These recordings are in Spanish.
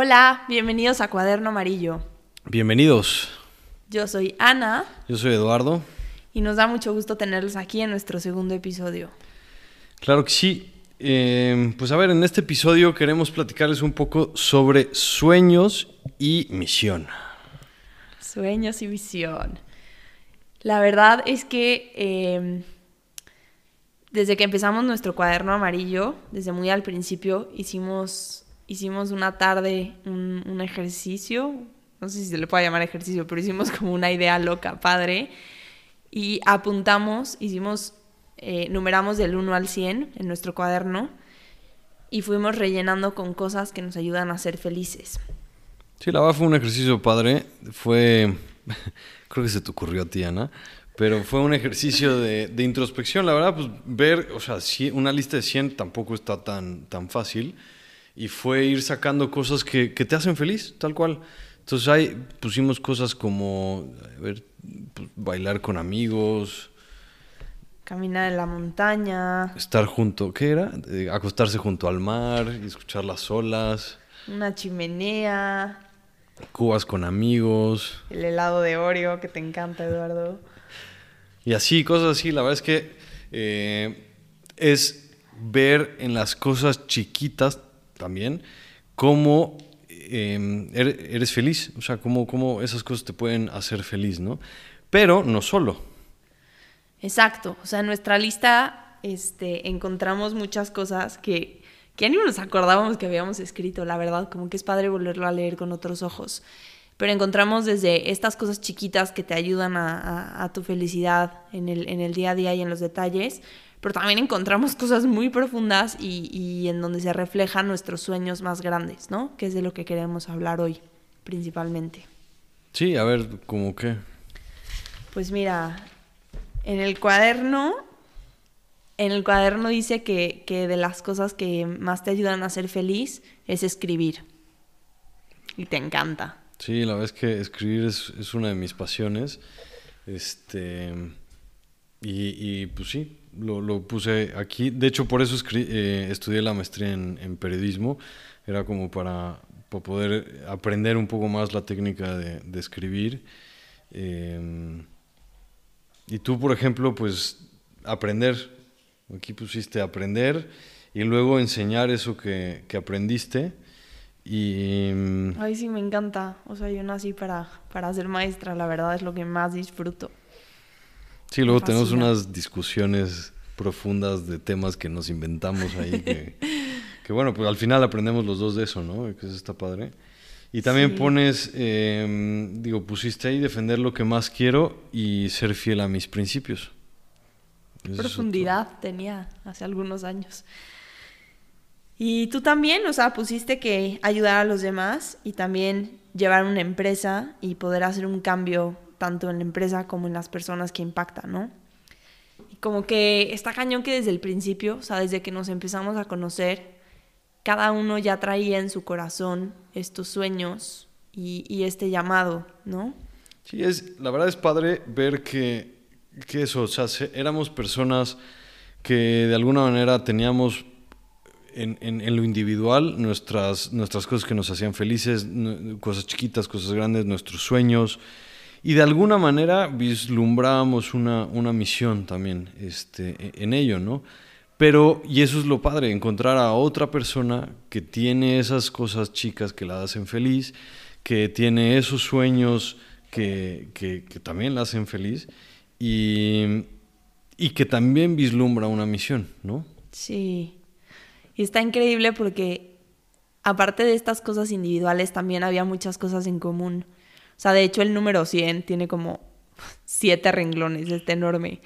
Hola, bienvenidos a Cuaderno Amarillo. Bienvenidos. Yo soy Ana. Yo soy Eduardo. Y nos da mucho gusto tenerlos aquí en nuestro segundo episodio. Claro que sí. Eh, pues a ver, en este episodio queremos platicarles un poco sobre sueños y misión. Sueños y visión. La verdad es que eh, desde que empezamos nuestro cuaderno amarillo, desde muy al principio, hicimos, hicimos una tarde un, ejercicio, no sé si se le puede llamar ejercicio, pero hicimos como una idea loca, padre, y apuntamos, hicimos, eh, numeramos del 1 al 100 en nuestro cuaderno y fuimos rellenando con cosas que nos ayudan a ser felices. Sí, la verdad fue un ejercicio padre. Fue, creo que se te ocurrió a ti, Ana, pero fue un ejercicio de, introspección. La verdad, pues ver, o sea, una lista de 100 tampoco está tan, tan fácil. Y fue ir sacando cosas que, que te hacen feliz, tal cual. Entonces ahí pusimos cosas como, a ver, pues, bailar con amigos, Caminar en la montaña, estar junto, ¿qué era? Eh, acostarse junto al mar y escuchar las olas, una chimenea, cubas con amigos. el helado de Oreo que te encanta, Eduardo. Y así, cosas así, la verdad es que eh, es ver en las cosas chiquitas también cómo eh, er- eres feliz, o sea, cómo, cómo esas cosas te pueden hacer feliz, ¿no? Pero no solo. Exacto, o sea, en nuestra lista este, encontramos muchas cosas que, que ni nos acordábamos que habíamos escrito, la verdad, como que es padre volverlo a leer con otros ojos. Pero encontramos desde estas cosas chiquitas que te ayudan a, a- a tu felicidad en el, en el día a día y en los detalles, pero también encontramos cosas muy profundas y, y en donde se reflejan nuestros sueños más grandes, ¿no? Que es de lo que queremos hablar hoy, principalmente. Sí, a ver, como que... Pues mira, en el cuaderno, en el cuaderno dice que, que de las cosas que más te ayudan a ser feliz es escribir. Y te encanta. Sí, la verdad es que escribir es, es una de mis pasiones. Este. Y, y, pues sí, lo, puse aquí. De hecho, por eso eh, estudié la maestría en, periodismo. Era como para, poder aprender un poco más la técnica de, de escribir. Eh, y tú, por ejemplo, pues aprender. Aquí pusiste aprender y luego enseñar eso que, que aprendiste. Y. mm, Ay, sí, me encanta. O sea, yo nací para, para ser maestra, la verdad es lo que más disfruto. Sí, luego tenemos unas discusiones profundas de temas que nos inventamos ahí, que, que bueno, pues al final aprendemos los dos de eso, ¿no? Que eso está padre. Y también Sí. pones, eh, digo, pusiste ahí defender lo que más quiero y ser fiel a mis principios. Eso. Profundidad tenía hace algunos años. Y tú también, o sea, pusiste que ayudar a los demás y también llevar una empresa y poder hacer un cambio tanto en la empresa como en las personas que impactan, ¿no? Y como que está cañón que desde el principio, o sea, desde que nos empezamos a conocer, cada uno ya traía en su corazón estos sueños y, este llamado, ¿no? Sí, es, la verdad es padre ver que, que eso, o sea, se- éramos personas que de alguna manera teníamos en, en- en lo individual nuestras, nuestras cosas que nos hacían felices, cosas chiquitas, cosas grandes, nuestros sueños, y de alguna manera vislumbrábamos una, una misión también este, e- en ello, ¿no? Pero, y eso es lo padre, encontrar a otra persona que tiene esas cosas chicas que la hacen feliz, que tiene esos sueños que, que- también la hacen feliz y, y que también vislumbra una misión, ¿no? Sí. Y está increíble porque aparte de estas cosas individuales también había muchas cosas en común. O sea, de hecho el número 100 tiene como siete renglones, está enorme.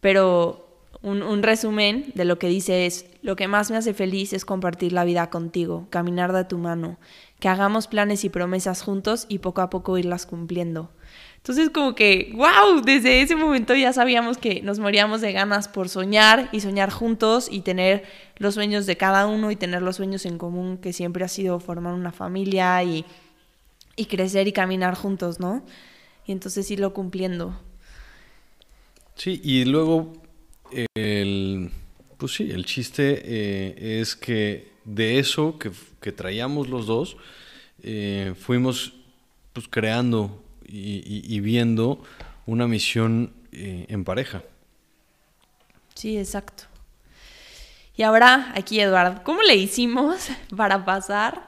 Pero un, un resumen de lo que dice es, lo que más me hace feliz es compartir la vida contigo, caminar de tu mano, que hagamos planes y promesas juntos y poco a poco irlas cumpliendo. Entonces como que, wow, desde ese momento ya sabíamos que nos moríamos de ganas por soñar y soñar juntos y tener los sueños de cada uno y tener los sueños en común que siempre ha sido formar una familia y, y crecer y caminar juntos, ¿no? Y entonces irlo cumpliendo. Sí, y luego el, pues sí, el chiste eh, es que de eso que, que traíamos los dos, eh, fuimos pues, creando y, viendo una misión eh, en pareja. Sí, exacto. Y ahora, aquí, Eduardo, ¿cómo le hicimos para pasar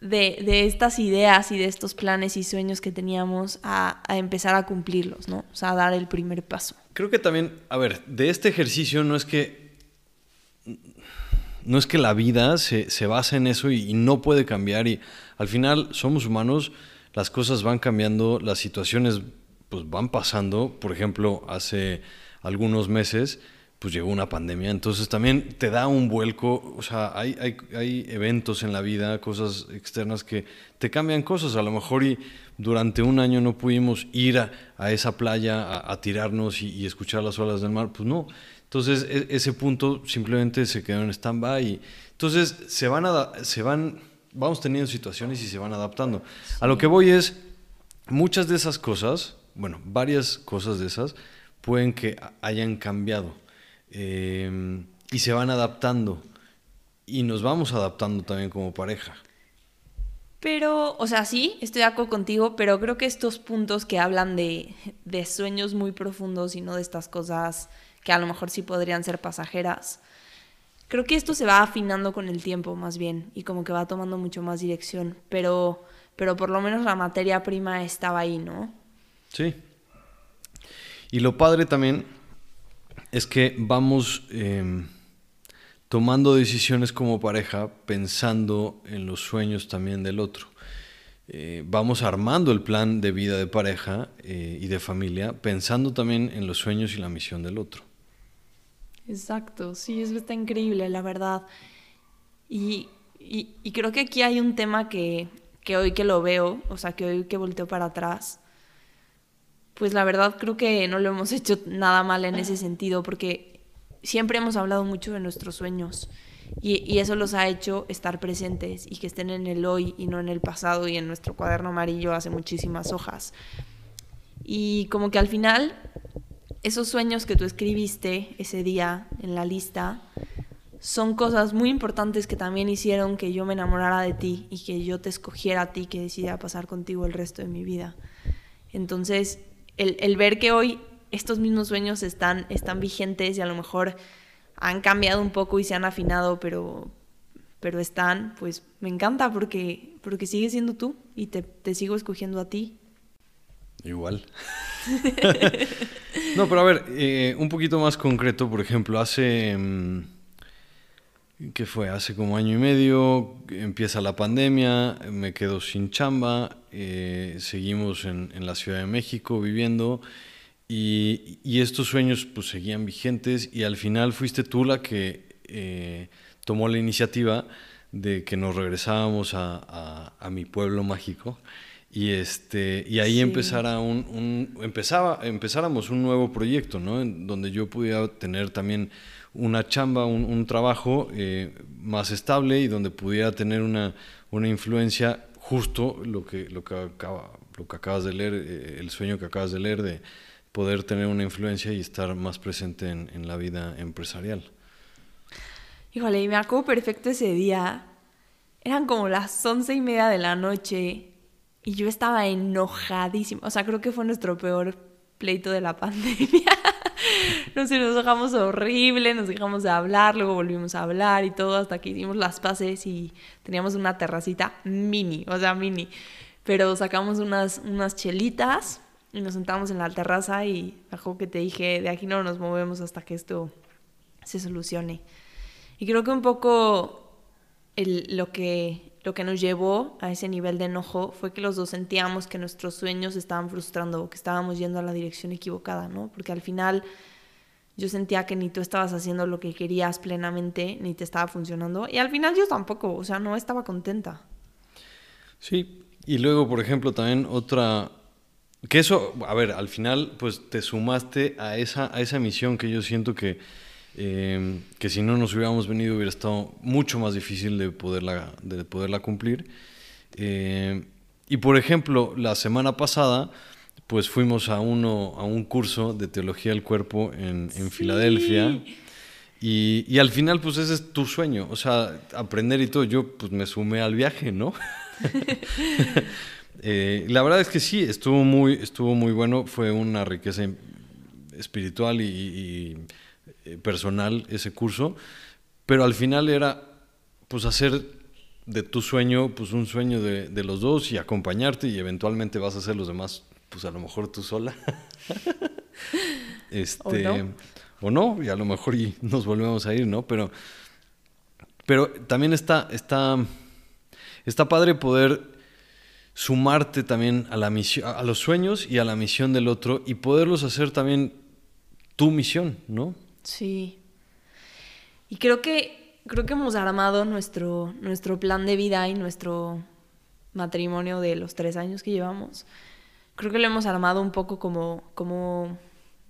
de, estas ideas y de estos planes y sueños que teníamos a, empezar a cumplirlos, ¿no? O sea, a dar el primer paso. Creo que también, a ver, de este ejercicio no es que no es que la vida se, se basa en eso y, no puede cambiar y al final somos humanos, las cosas van cambiando, las situaciones pues van pasando, por ejemplo, hace algunos meses pues llegó una pandemia, entonces también te da un vuelco, o sea, hay, hay, hay, eventos en la vida, cosas externas que te cambian cosas, a lo mejor y durante un año no pudimos ir a, esa playa a, tirarnos y, escuchar las olas del mar, pues no, entonces e, ese punto simplemente se quedó en stand-by. Entonces se van, a, se van, vamos teniendo situaciones y se van adaptando. A lo que voy es, muchas de esas cosas, bueno, varias cosas de esas, pueden que hayan cambiado eh, y se van adaptando. Y nos vamos adaptando también como pareja. Pero, o sea, sí, estoy de acuerdo contigo, pero creo que estos puntos que hablan de, de sueños muy profundos y no de estas cosas que a lo mejor sí podrían ser pasajeras. Creo que esto se va afinando con el tiempo más bien y como que va tomando mucho más dirección, pero, pero por lo menos la materia prima estaba ahí, ¿no? Sí. Y lo padre también es que vamos em, tomando decisiones como pareja pensando en los sueños también del otro. Eh, vamos armando el plan de vida de pareja eh, y de familia pensando también en los sueños y la misión del otro. Exacto, sí, eso está increíble, la verdad. Y, y, creo que aquí hay un tema que, que, hoy que lo veo, o sea, que hoy que volteo para atrás, pues la verdad creo que no lo hemos hecho nada mal en ese sentido, porque siempre hemos hablado mucho de nuestros sueños. Y, eso los ha hecho estar presentes y que estén en el hoy y no en el pasado y en nuestro cuaderno amarillo hace muchísimas hojas. Y como que al final esos sueños que tú escribiste ese día en la lista son cosas muy importantes que también hicieron que yo me enamorara de ti y que yo te escogiera a ti, que decidiera pasar contigo el resto de mi vida. Entonces, el, ver que hoy estos mismos sueños están, están vigentes y a lo mejor han cambiado un poco y se han afinado, pero, pero están, pues me encanta porque, porque sigues siendo tú y te, te sigo escogiendo a ti. Igual. no, pero a ver, eh, un poquito más concreto, por ejemplo, hace... Mm, ¿Qué fue? Hace como año y medio empieza la pandemia, me quedo sin chamba, eh, seguimos en, la Ciudad de México viviendo y, estos sueños pues seguían vigentes y al final fuiste tú la que eh, tomó la iniciativa de que nos regresábamos a mi pueblo mágico y, este, y ahí empezara un, empezaba, empezáramos un nuevo proyecto, ¿no? En donde yo pudiera tener también una chamba, un, trabajo eh, más estable y donde pudiera tener una, una influencia justo lo que, lo, que acaba, lo que acabas de leer, eh, el sueño que acabas de leer de poder tener una influencia y estar más presente en, en la vida empresarial. Híjole, y me acuerdo perfecto ese día. Eran como las once y media de la noche y yo estaba enojadísima. O sea, creo que fue nuestro peor pleito de la pandemia. Nos dejamos horrible, nos dejamos de hablar, luego volvimos a hablar y todo hasta que hicimos las paces y teníamos una terracita mini, o sea, mini. Pero sacamos unas, unas chelitas y nos sentamos en la terraza y bajo que te dije, de aquí no nos movemos hasta que esto se solucione. Y creo que un poco el, lo que lo que nos llevó a ese nivel de enojo fue que los dos sentíamos que nuestros sueños estaban frustrando que estábamos yendo a la dirección equivocada, ¿no? Porque al final yo sentía que ni tú estabas haciendo lo que querías plenamente, ni te estaba funcionando. Y al final yo tampoco, o sea, no estaba contenta. Sí, y luego, por ejemplo, también otra... Que eso, a ver, al final, pues te sumaste a esa, a esa misión que yo siento que Em, que si no nos hubiéramos venido hubiera estado mucho más difícil de poderla, de poderla cumplir. Em, y por ejemplo, la semana pasada, pues fuimos a, uno, a un curso de teología del cuerpo en, en Filadelfia. Y, y, al final, pues ese es tu sueño, o sea, aprender y todo. Yo, pues me sumé al viaje, ¿no? Eh, la verdad es que sí, estuvo muy, estuvo muy bueno, fue una riqueza espiritual y, eh, personal ese curso, pero al final era pues hacer de tu sueño pues un sueño de, de los dos y acompañarte y eventualmente vas a hacer los demás pues a lo mejor tú sola. este, ¿O no? y a lo mejor y nos volvemos a ir, ¿no? Pero, pero también está, está, está padre poder sumarte también a la misión, a los sueños y a la misión del otro y poderlos hacer también tu misión, ¿no? Sí. Y creo que creo que hemos armado nuestro nuestro plan de vida y nuestro matrimonio de los tres años que llevamos creo que lo hemos armado un poco como, como,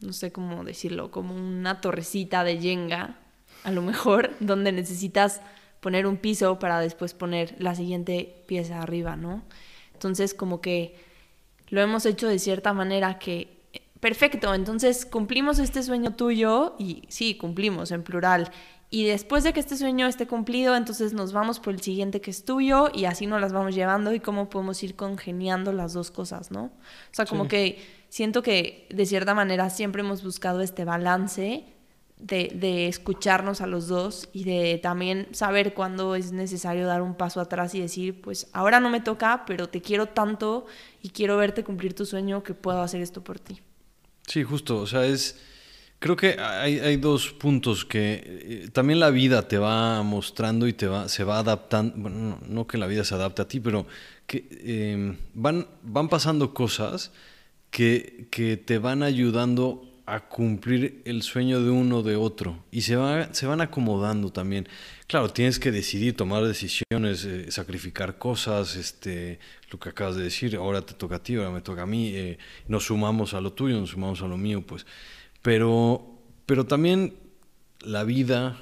no sé cómo decirlo, como una torrecita de yenga, a lo mejor, donde necesitas poner un piso para después poner la siguiente pieza arriba, ¿no? Entonces, como que lo hemos hecho de cierta manera que, perfecto, entonces cumplimos este sueño tuyo y sí, cumplimos en plural y después de que este sueño esté cumplido, entonces nos vamos por el siguiente que es tuyo y así nos las vamos llevando y cómo podemos ir congeniando las dos cosas, ¿no? O sea, como que siento que de cierta manera siempre hemos buscado este balance de, de, escucharnos a los dos y de también saber cuándo es necesario dar un paso atrás y decir, pues ahora no me toca, pero te quiero tanto y quiero verte cumplir tu sueño que puedo hacer esto por ti. Sí, justo, o sea, es Creo que hay, hay dos puntos que eh, también la vida te va mostrando y te va, se va adaptando. Bueno, no, que la vida se adapte a ti, pero que em, van, van pasando cosas que, que, te van ayudando a cumplir el sueño de uno de otro y se, va, se van acomodando también. Claro, tienes que decidir, tomar decisiones, eh, sacrificar cosas, este, lo que acabas de decir, ahora te toca a ti, ahora me toca a mí, eh, nos sumamos a lo tuyo, nos sumamos a lo mío, pues pero, pero también la vida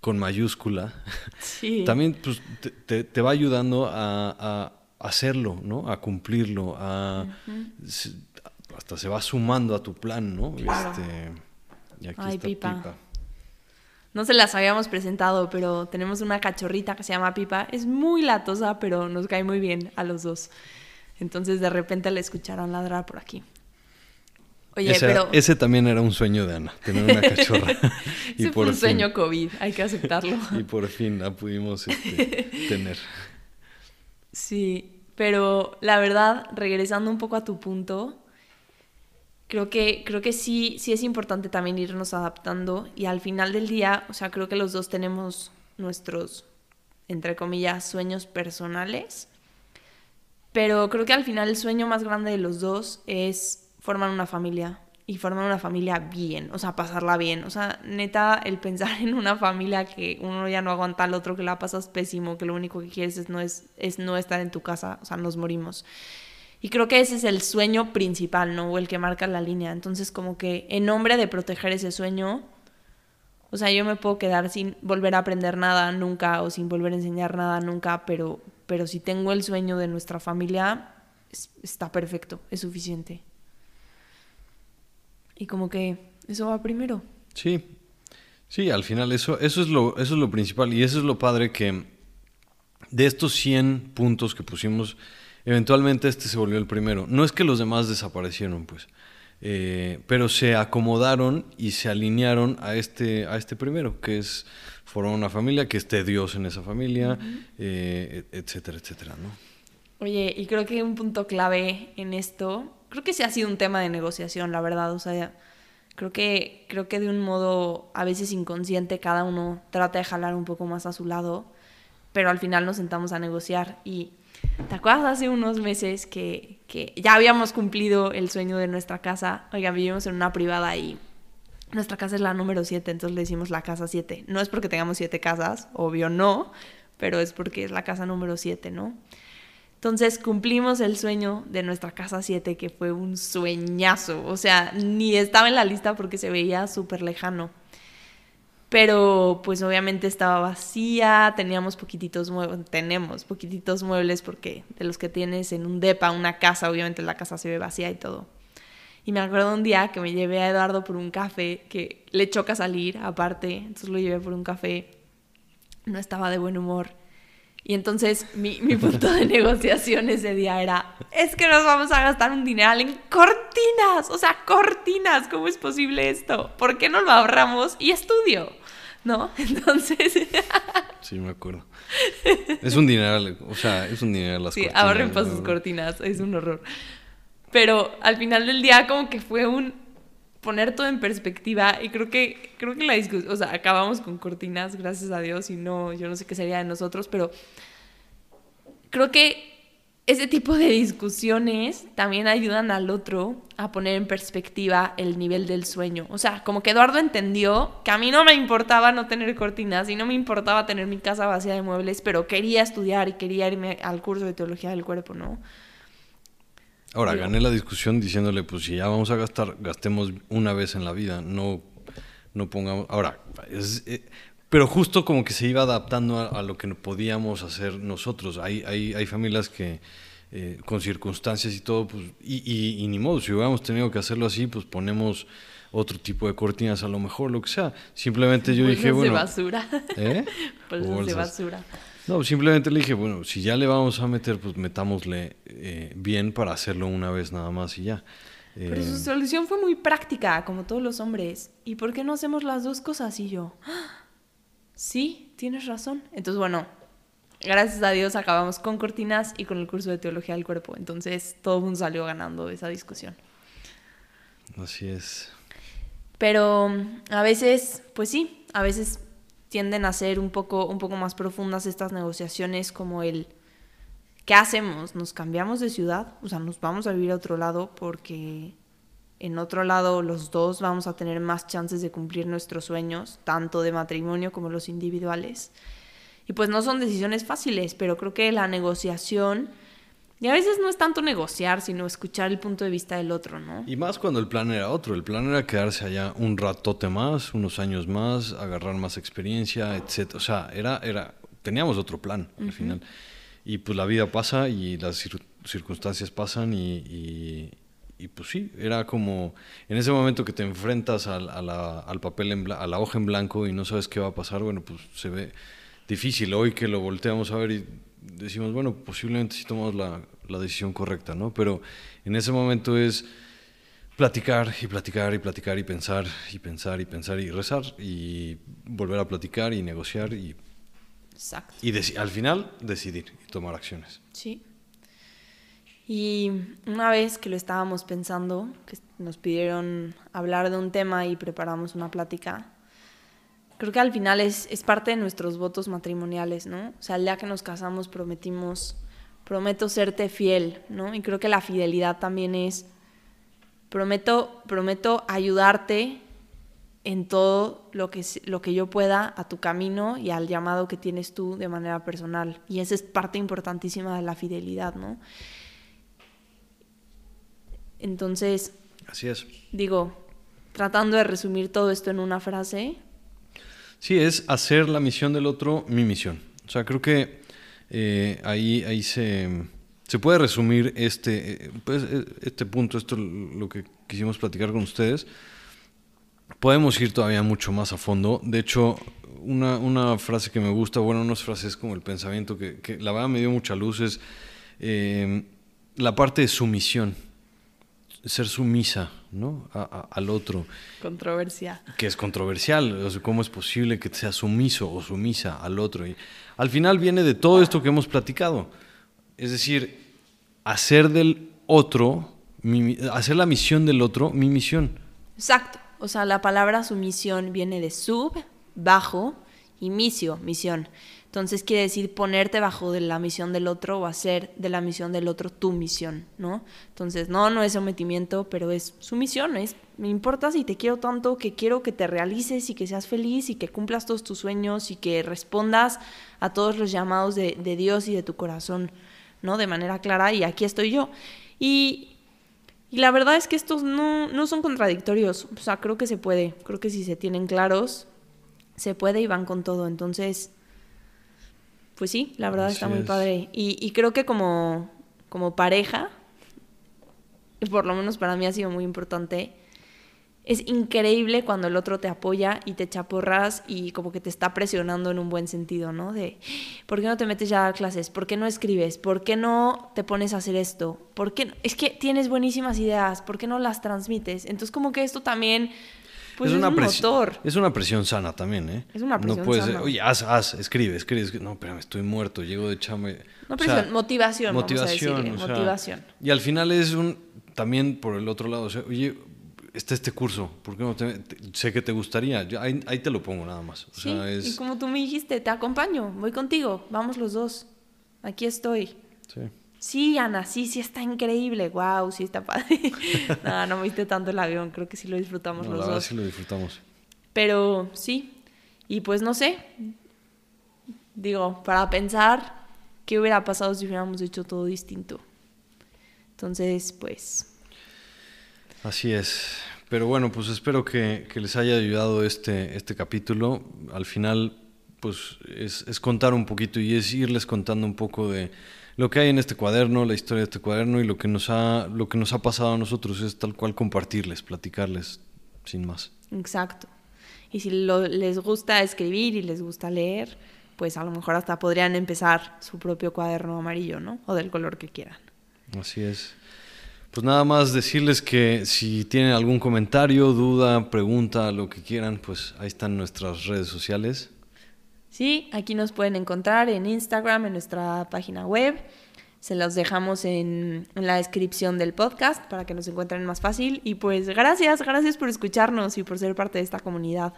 con mayúscula también pues, te, va ayudando a, hacerlo, ¿no? A cumplirlo, a, hasta se va sumando a tu plan, ¿no? Este, y aquí está Pipa. No se las habíamos presentado, pero tenemos una cachorrita que se llama Pipa. Es muy latosa, pero nos cae muy bien a los dos. Entonces de repente la escucharon ladrar por aquí. Oye, ese, pero... ese también era un sueño de Ana, tener una cachorra. y ese fue un sueño COVID, hay que aceptarlo. y por fin la pudimos este, tener. Sí, pero la verdad, regresando un poco a tu punto, creo que, creo que sí, sí es importante también irnos adaptando y al final del día, o sea, creo que los dos tenemos nuestros, entre comillas, sueños personales, pero creo que al final el sueño más grande de los dos es forman una familia y forman una familia bien, o sea, pasarla bien. O sea, neta, el pensar en una familia que uno ya no aguanta al otro, que la pasas pésimo, que lo único que quieres es no, es, es no estar en tu casa, o sea, nos morimos. Y creo que ese es el sueño principal, ¿no? O el que marca la línea. Entonces, como que en nombre de proteger ese sueño, o sea, yo me puedo quedar sin volver a aprender nada nunca o sin volver a enseñar nada nunca, pero, pero si tengo el sueño de nuestra familia, está perfecto, es suficiente. Y como que eso va primero. Sí, sí, al final eso, eso, es lo, eso es lo principal y eso es lo padre que de estos 100 puntos que pusimos, eventualmente este se volvió el primero. No es que los demás desaparecieron, pues, eh, pero se acomodaron y se alinearon a este, a este primero, que es formar una familia, que esté Dios en esa familia, eh, etcétera, etcétera, ¿no? Oye, y creo que un punto clave en esto creo que sí ha sido un tema de negociación, la verdad. O sea, creo que, creo que de un modo a veces inconsciente cada uno trata de jalar un poco más a su lado, pero al final nos sentamos a negociar. Y ¿te acuerdas hace unos meses que, que ya habíamos cumplido el sueño de nuestra casa? Oigan, vivimos en una privada y nuestra casa es la número 7, entonces le decimos la casa 7. No es porque tengamos siete casas, obvio no, pero es porque es la casa número 7, ¿no? Entonces cumplimos el sueño de nuestra casa 7, que fue un sueñazo. O sea, ni estaba en la lista porque se veía súper lejano. Pero pues obviamente estaba vacía, teníamos poquititos muebles, tenemos poquititos muebles porque de los que tienes en un depa, una casa, obviamente la casa se ve vacía y todo. Y me acuerdo un día que me llevé a Eduardo por un café, que le choca salir aparte, entonces lo llevé por un café, no estaba de buen humor Y entonces mi, mi punto de negociación ese día era, es que nos vamos a gastar un dineral en cortinas, o sea, cortinas, ¿cómo es posible esto? ¿Por qué no lo ahorramos y estudio? ¿No? Entonces... sí, me acuerdo. Es un dineral, o sea, es un dineral las sí, ahorren para sus cortinas, es un horror. Pero al final del día como que fue un poner todo en perspectiva y creo que creo que la discusión, o sea, acabamos con cortinas, gracias a Dios, y no, yo no sé qué sería de nosotros, pero creo que ese tipo de discusiones también ayudan al otro a poner en perspectiva el nivel del sueño. O sea, como que Eduardo entendió que a mí no me importaba no tener cortinas y no me importaba tener mi casa vacía de muebles, pero quería estudiar y quería irme al curso de teología del cuerpo, ¿no? Ahora, gané la discusión diciéndole, pues si ya vamos a gastar, gastemos una vez en la vida, no, no pongamos... Ahora, eh, pero justo como que se iba adaptando a, lo que podíamos hacer nosotros. Hay, hay, hay familias que eh, con circunstancias y todo, pues, y, y, ni modo, si hubiéramos tenido que hacerlo así, pues ponemos otro tipo de cortinas a lo mejor, lo que sea. Simplemente yo dije, bueno... de basura. ¿Eh? Bolsas de basura. No, simplemente le dije, bueno, si ya le vamos a meter, pues metámosle eh, bien para hacerlo una vez nada más y ya. Pero su eh, solución fue muy práctica, como todos los hombres. ¿Y por qué no hacemos las dos cosas? Y yo, ¡Ah! sí, tienes razón. Entonces, bueno, gracias a Dios acabamos con cortinas y con el curso de teología del cuerpo. Entonces, todo el mundo salió ganando esa discusión. Así es. Pero a veces, pues sí, a veces tienden a ser un poco, un poco más profundas estas negociaciones como el ¿qué hacemos? ¿Nos cambiamos de ciudad? O sea, nos vamos a vivir a otro lado porque en otro lado los dos vamos a tener más chances de cumplir nuestros sueños, tanto de matrimonio como los individuales. Y pues no son decisiones fáciles, pero creo que la negociación y a veces no es tanto negociar, sino escuchar el punto de vista del otro, ¿no? Y más cuando el plan era otro. El plan era quedarse allá un ratote más, unos años más, agarrar más experiencia, etc. O sea, era, era, teníamos otro plan al final. Y pues la vida pasa y las circunstancias pasan y, y, pues sí, era como en ese momento que te enfrentas al, a la, al papel, en a la hoja en blanco y no sabes qué va a pasar, bueno, pues se ve difícil. Hoy que lo volteamos a ver y decimos, bueno, posiblemente sí tomamos la, la, decisión correcta, ¿no? Pero en ese momento es platicar y platicar y platicar y pensar y pensar y pensar y rezar y volver a platicar y negociar y, Exacto. y al final decidir y tomar acciones. Sí. Y una vez que lo estábamos pensando, que nos pidieron hablar de un tema y preparamos una plática, creo que al final es, es parte de nuestros votos matrimoniales, ¿no? O sea, el día que nos casamos prometimos, prometo serte fiel, ¿no? Y creo que la fidelidad también es, prometo, prometo ayudarte en todo lo que, lo que yo pueda a tu camino y al llamado que tienes tú de manera personal. Y esa es parte importantísima de la fidelidad, ¿no? Entonces... Así es. Digo, tratando de resumir todo esto en una frase, Sí, es hacer la misión del otro mi misión. O sea, creo que eh, ahí, ahí se, se, puede resumir este, eh, pues, eh, este punto, esto lo que quisimos platicar con ustedes. Podemos ir todavía mucho más a fondo. De hecho, una, una frase que me gusta, bueno, unas frases como el pensamiento que, la verdad me dio mucha luz es la parte de sumisión ser sumisa ¿no? al otro. Controversia. Que es controversial. ¿Cómo es posible que sea sumiso o sumisa al otro? Y al final viene de todo esto que hemos platicado. Es decir, hacer del otro, hacer la misión del otro mi misión. Exacto. O sea, la palabra sumisión viene de sub, bajo, y misión. Entonces quiere decir ponerte bajo de la misión del otro o hacer de la misión del otro tu misión, ¿no? Entonces, no, no es sometimiento, pero es su misión, es, me importa si te quiero tanto que quiero que te realices y que seas feliz y que cumplas todos tus sueños y que respondas a todos los llamados de, Dios y de tu corazón, ¿no? De manera clara y aquí estoy yo. Y, y la verdad es que estos no, no son contradictorios, o sea, creo que se puede, creo que si se tienen claros, se puede y van con todo, entonces pues sí, la verdad está muy padre. Y, creo que como, como pareja, por lo menos para mí ha sido muy importante, es increíble cuando el otro te apoya y te echa porras y como que te está presionando en un buen sentido, ¿no? De, ¿por qué no te metes ya a clases? ¿Por qué no escribes? ¿Por qué no te pones a hacer esto? ¿Por qué? Es que tienes buenísimas ideas, ¿por qué no las transmites? Entonces como que esto también... Pues es, una un motor. Es una presión sana también, ¿eh? Es una presión no puedes, sana. Oye, haz, haz, escribe, escribe. No, pero estoy muerto, llego de chame. No presión, motivación, motivación, vamos a motivación. Y al final es un, también por el otro lado, o sea, oye, está este curso, ¿por qué no te, sé que te gustaría? ahí, te lo pongo nada más. sí, y como tú me dijiste, te acompaño, voy contigo, vamos los dos, aquí estoy. Sí. Sí, Ana, sí, sí está increíble, wow, sí está padre. no, no me viste tanto el avión, creo que sí lo disfrutamos los dos. sí lo disfrutamos. Pero sí, y pues no sé, digo, para pensar qué hubiera pasado si hubiéramos hecho todo distinto. Entonces, pues Así es. Pero bueno, pues espero que, les haya ayudado este, este capítulo. Al final, pues es, contar un poquito y es irles contando un poco de lo que hay en este cuaderno, la historia de este cuaderno y lo que nos ha, lo que nos ha pasado a nosotros es tal cual compartirles, platicarles, sin más. Exacto. Y si les gusta escribir y les gusta leer, pues a lo mejor hasta podrían empezar su propio cuaderno amarillo, ¿no? O del color que quieran. Así es. Pues nada más decirles que si tienen algún comentario, duda, pregunta, lo que quieran, pues ahí están nuestras redes sociales. Sí, aquí nos pueden encontrar en Instagram, en nuestra página web. Se los dejamos en, la descripción del podcast para que nos encuentren más fácil. Y pues gracias, gracias por escucharnos y por ser parte de esta comunidad.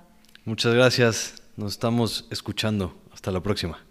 Muchas gracias. Nos estamos escuchando. Hasta la próxima.